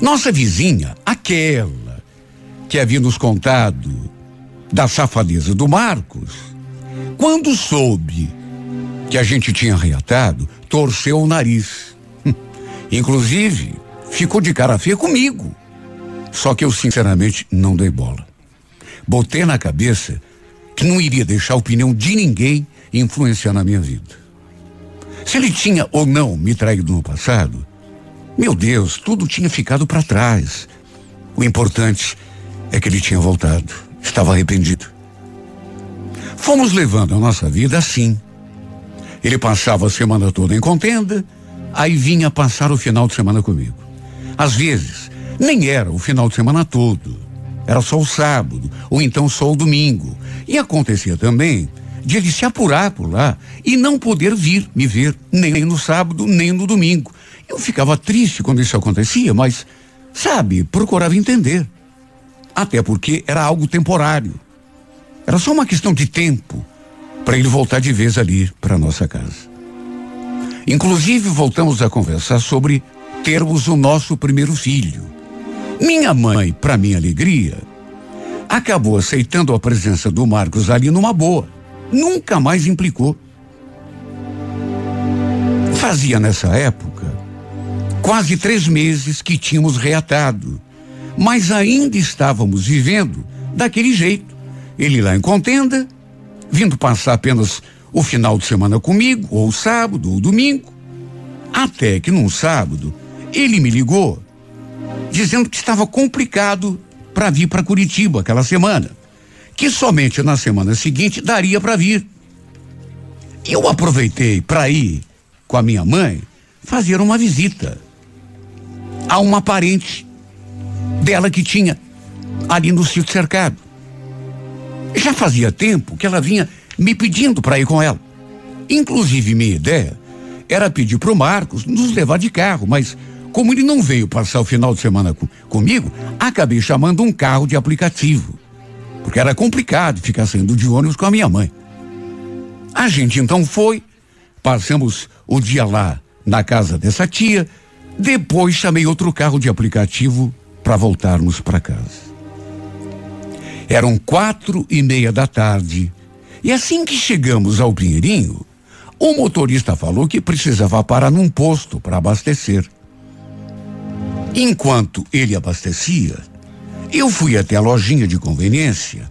Nossa vizinha, aquela que havia nos contado da safadeza do Marcos, quando soube que a gente tinha reatado, torceu o nariz. Inclusive, ficou de cara feia comigo. Só que eu, sinceramente, não dei bola. Botei na cabeça que não iria deixar a opinião de ninguém influenciar na minha vida. Se ele tinha ou não me traído no passado, meu Deus, tudo tinha ficado para trás. O importante é que ele tinha voltado, estava arrependido. Fomos levando a nossa vida assim. Ele passava a semana toda em contenda, aí vinha passar o final de semana comigo. Às vezes, nem era o final de semana todo. Era só o sábado, ou então só o domingo. E acontecia também de ele se apurar por lá e não poder vir me ver nem no sábado, nem no domingo. Eu ficava triste quando isso acontecia, mas, sabe, procurava entender. Até porque era algo temporário. Era só uma questão de tempo para ele voltar de vez ali para nossa casa. Inclusive, voltamos a conversar sobre termos o nosso primeiro filho. Minha mãe, para minha alegria, acabou aceitando a presença do Marcos ali numa boa. Nunca mais implicou. Fazia nessa época quase três meses que tínhamos reatado, mas ainda estávamos vivendo daquele jeito. Ele lá em contenda, vindo passar apenas o final de semana comigo, ou sábado, ou domingo. Até que num sábado, ele me ligou, dizendo que estava complicado para vir para Curitiba aquela semana, que somente na semana seguinte daria para vir. Eu aproveitei para ir com a minha mãe fazer uma visita a uma parente dela que tinha ali no sítio cercado. Já fazia tempo que ela vinha me pedindo para ir com ela. Inclusive, minha ideia era pedir para o Marcos nos levar de carro, mas como ele não veio passar o final de semana com, comigo, acabei chamando um carro de aplicativo. Porque era complicado ficar saindo de ônibus com a minha mãe. A gente então foi, passamos o dia lá na casa dessa tia, depois chamei outro carro de aplicativo para voltarmos para casa. Eram quatro e meia da tarde e assim que chegamos ao Pinheirinho, o motorista falou que precisava parar num posto para abastecer. Enquanto ele abastecia, eu fui até a lojinha de conveniência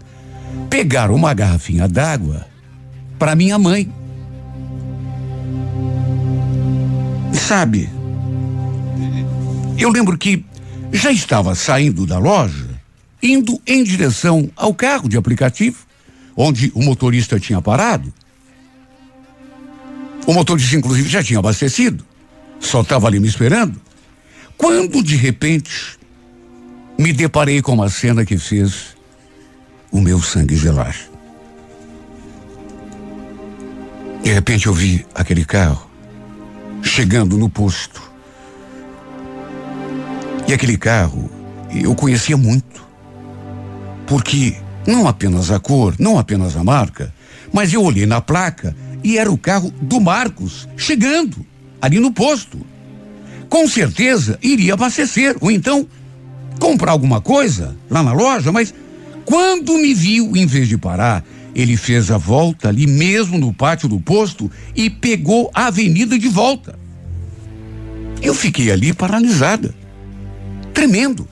pegar uma garrafinha d'água para minha mãe. Sabe, eu lembro que já estava saindo da loja, indo em direção ao carro de aplicativo, onde o motorista tinha parado. O motorista, inclusive, já tinha abastecido, só estava ali me esperando. Quando, de repente, me deparei com uma cena que fez o meu sangue gelar. De repente eu vi aquele carro chegando no posto. E aquele carro eu conhecia muito. Porque não apenas a cor, não apenas a marca, mas eu olhei na placa e era o carro do Marcos chegando ali no posto com certeza iria abastecer, ou então comprar alguma coisa lá na loja, mas quando me viu, em vez de parar, ele fez a volta ali mesmo no pátio do posto e pegou a avenida de volta. Eu fiquei ali paralisada, tremendo,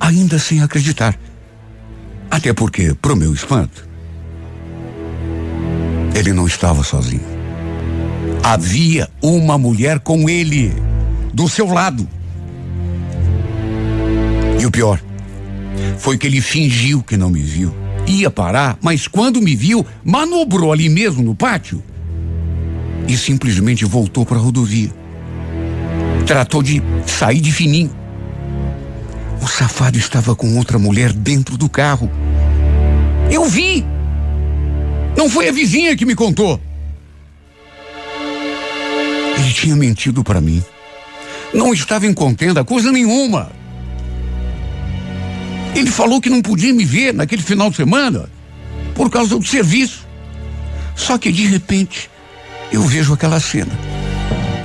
ainda sem acreditar. Até porque, pro meu espanto, ele não estava sozinho. Havia uma mulher com ele do seu lado. E o pior foi que ele fingiu que não me viu. Ia parar, mas quando me viu, manobrou ali mesmo no pátio e simplesmente voltou para a rodovia. Tratou de sair de fininho. O safado estava com outra mulher dentro do carro. Eu vi! Não foi a vizinha que me contou. Ele tinha mentido para mim. Não estava em contenda, coisa nenhuma. Ele falou que não podia me ver naquele final de semana por causa do serviço. Só que de repente eu vejo aquela cena.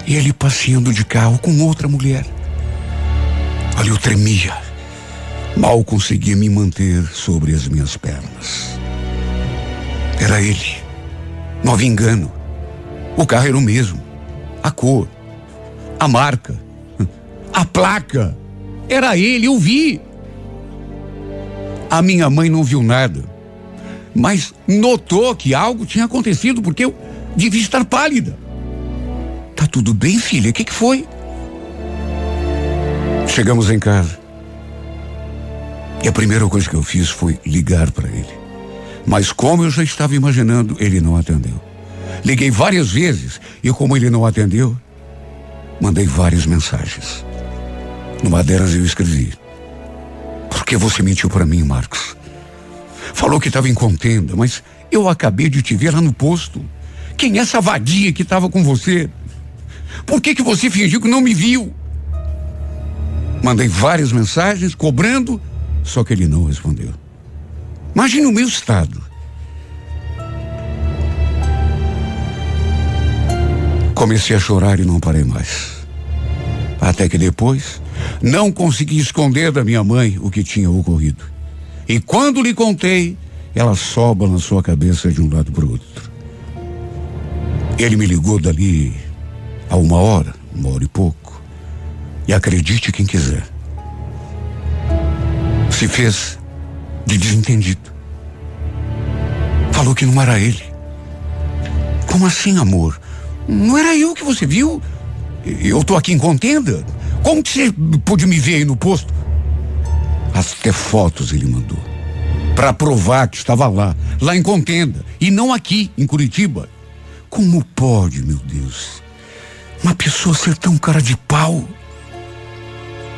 Ele passeando de carro com outra mulher. Ali eu tremia. Mal conseguia me manter sobre as minhas pernas. Era ele. Não havia engano. O carro era o mesmo. A cor. A marca. A placa. Era ele, eu vi. A minha mãe não viu nada, mas notou que algo tinha acontecido porque eu devia estar pálida. Tá tudo bem, filha? O que, que foi? Chegamos em casa. E a primeira coisa que eu fiz foi ligar para ele. Mas como eu já estava imaginando, ele não atendeu. Liguei várias vezes e como ele não atendeu, mandei várias mensagens. Numa delas eu escrevi: Por Porque você mentiu para mim, Marcos. Falou que estava em contenda, mas eu acabei de te ver lá no posto. Quem é essa vadia que estava com você? Por que que você fingiu que não me viu? Mandei várias mensagens cobrando, só que ele não respondeu. Imagine o meu estado. Comecei a chorar e não parei mais. Até que depois, não consegui esconder da minha mãe o que tinha ocorrido. E quando lhe contei, ela soba na sua cabeça de um lado para o outro. Ele me ligou dali a uma hora, uma hora e pouco. E acredite quem quiser. Se fez de desentendido. Falou que não era ele. Como assim, amor? Não era eu que você viu? Eu tô aqui em contenda? Como que você pôde me ver aí no posto? Até fotos ele mandou. Para provar que estava lá, lá em contenda. E não aqui, em Curitiba. Como pode, meu Deus? Uma pessoa ser tão cara de pau?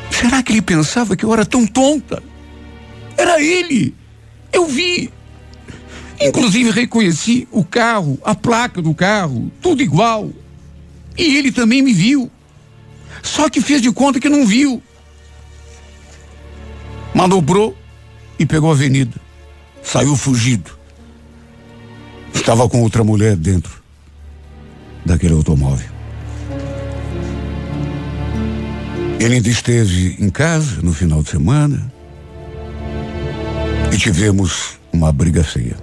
Será que ele pensava que eu era tão tonta? Era ele! Eu vi! Inclusive reconheci o carro, a placa do carro, tudo igual. E ele também me viu. Só que fez de conta que não viu. Manobrou e pegou a avenida. Saiu fugido. Estava com outra mulher dentro daquele automóvel. Ele ainda esteve em casa no final de semana e tivemos uma briga feia.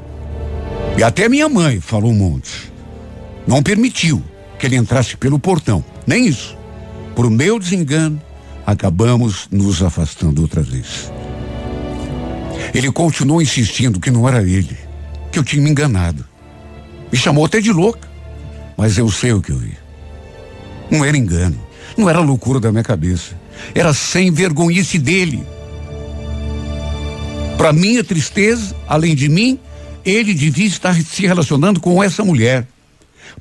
E até minha mãe falou um monte. Não permitiu que ele entrasse pelo portão. Nem isso. Por meu desengano, acabamos nos afastando outra vez. Ele continuou insistindo que não era ele, que eu tinha me enganado. Me chamou até de louca, mas eu sei o que eu vi. Não era engano, não era loucura da minha cabeça, era sem vergonhice dele. Para minha tristeza, além de mim, ele devia estar se relacionando com essa mulher.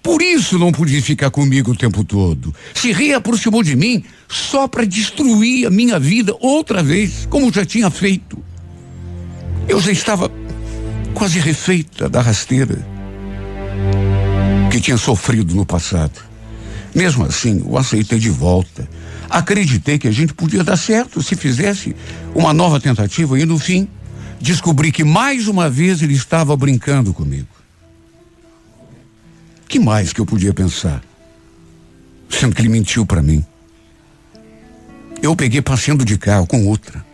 Por isso não podia ficar comigo o tempo todo. Se reaproximou de mim só para destruir a minha vida outra vez, como já tinha feito. Eu já estava quase refeita da rasteira que tinha sofrido no passado. Mesmo assim, o aceitei de volta. Acreditei que a gente podia dar certo se fizesse uma nova tentativa e no fim descobri que mais uma vez ele estava brincando comigo. Que mais que eu podia pensar? Sendo que ele mentiu para mim. Eu peguei passeando de carro com outra.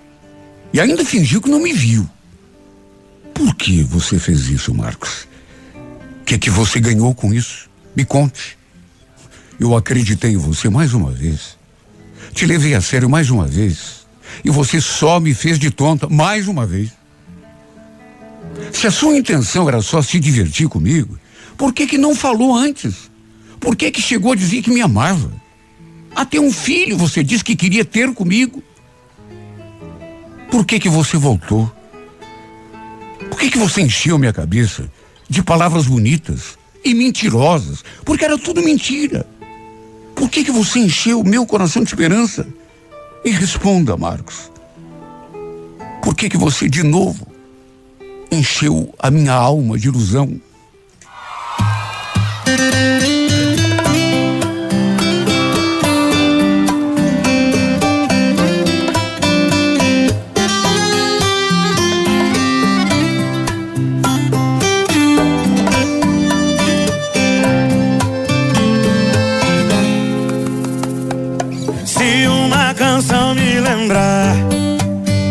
E ainda fingiu que não me viu. Por que você fez isso, Marcos? O que, que você ganhou com isso? Me conte. Eu acreditei em você mais uma vez. Te levei a sério mais uma vez. E você só me fez de tonta mais uma vez. Se a sua intenção era só se divertir comigo, por que que não falou antes? Por que que chegou a dizer que me amava? Até um filho você disse que queria ter comigo. Por que que você voltou? Por que que você encheu minha cabeça de palavras bonitas e mentirosas? Porque era tudo mentira. Por que que você encheu meu coração de esperança? E responda, Marcos. Por que que você de novo encheu a minha alma de ilusão.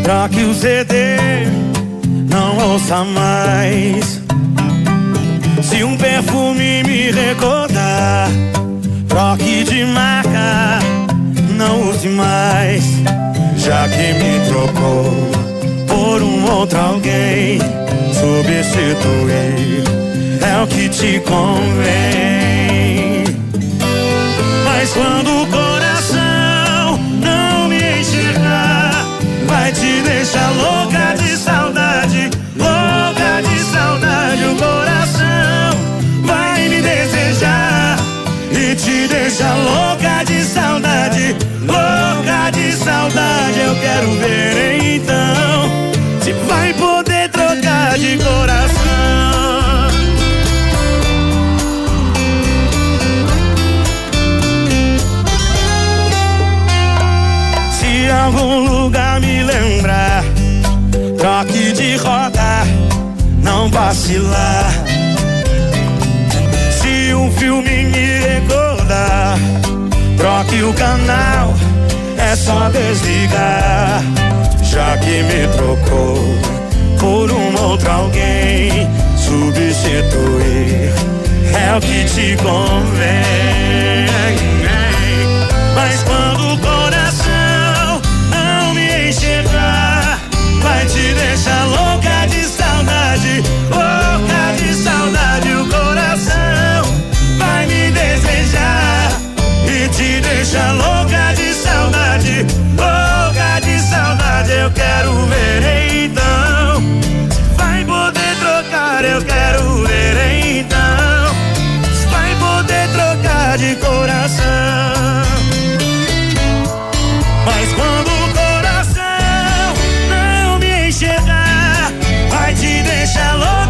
Troque o CD não ouça mais. Se um perfume me recordar, troque de marca, não use mais. Já que me trocou por um outro alguém, substituir é o que te convém. Mas quando o coração não me enxergar, vai te deixar louca Eu quero ver então de coração. Se algum lugar me lembrar, troque de rota, não vacilar. Se um filme me recordar, troque o canal, é só desligar. Já que me trocou por um outro alguém, substituir é o que te convém. Mas quando shallow